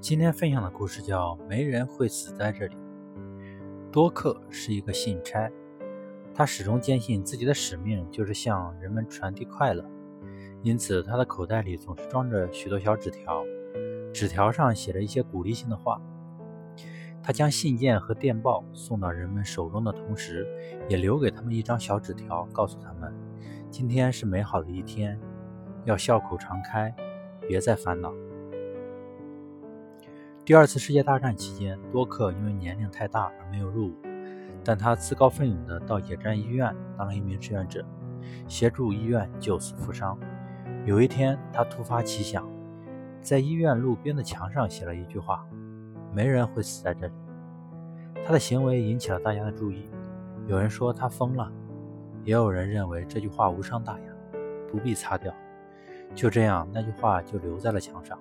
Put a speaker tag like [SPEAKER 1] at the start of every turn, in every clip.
[SPEAKER 1] 今天分享的故事叫《没人会死在这里》。多克是一个信差，他始终坚信自己的使命就是向人们传递快乐，因此他的口袋里总是装着许多小纸条，纸条上写着一些鼓励性的话。他将信件和电报送到人们手中的同时，也留给他们一张小纸条，告诉他们：今天是美好的一天，要笑口常开，别再烦恼。第二次世界大战期间，多克因为年龄太大而没有入伍，但他自告奋勇地到野战医院当了一名志愿者，协助医院救死扶伤。有一天，他突发奇想，在医院路边的墙上写了一句话：“没人会死在这里。”他的行为引起了大家的注意，有人说他疯了，也有人认为这句话无伤大雅，不必擦掉。就这样，那句话就留在了墙上。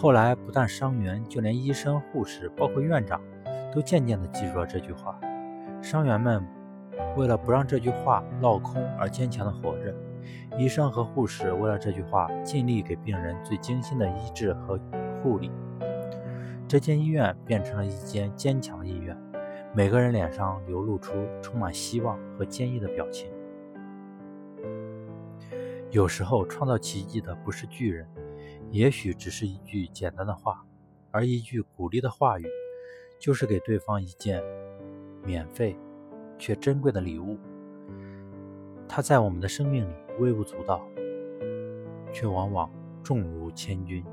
[SPEAKER 1] 后来，不但伤员，就连医生、护士，包括院长，都渐渐地记住了这句话。伤员们为了不让这句话落空而坚强地活着，医生和护士为了这句话尽力给病人最精心的医治和护理。这间医院变成了一间坚强的医院，每个人脸上流露出充满希望和坚毅的表情。有时候，创造奇迹的不是巨人。也许只是一句简单的话，而一句鼓励的话语，就是给对方一件免费却珍贵的礼物。它在我们的生命里微不足道，却往往重如千钧。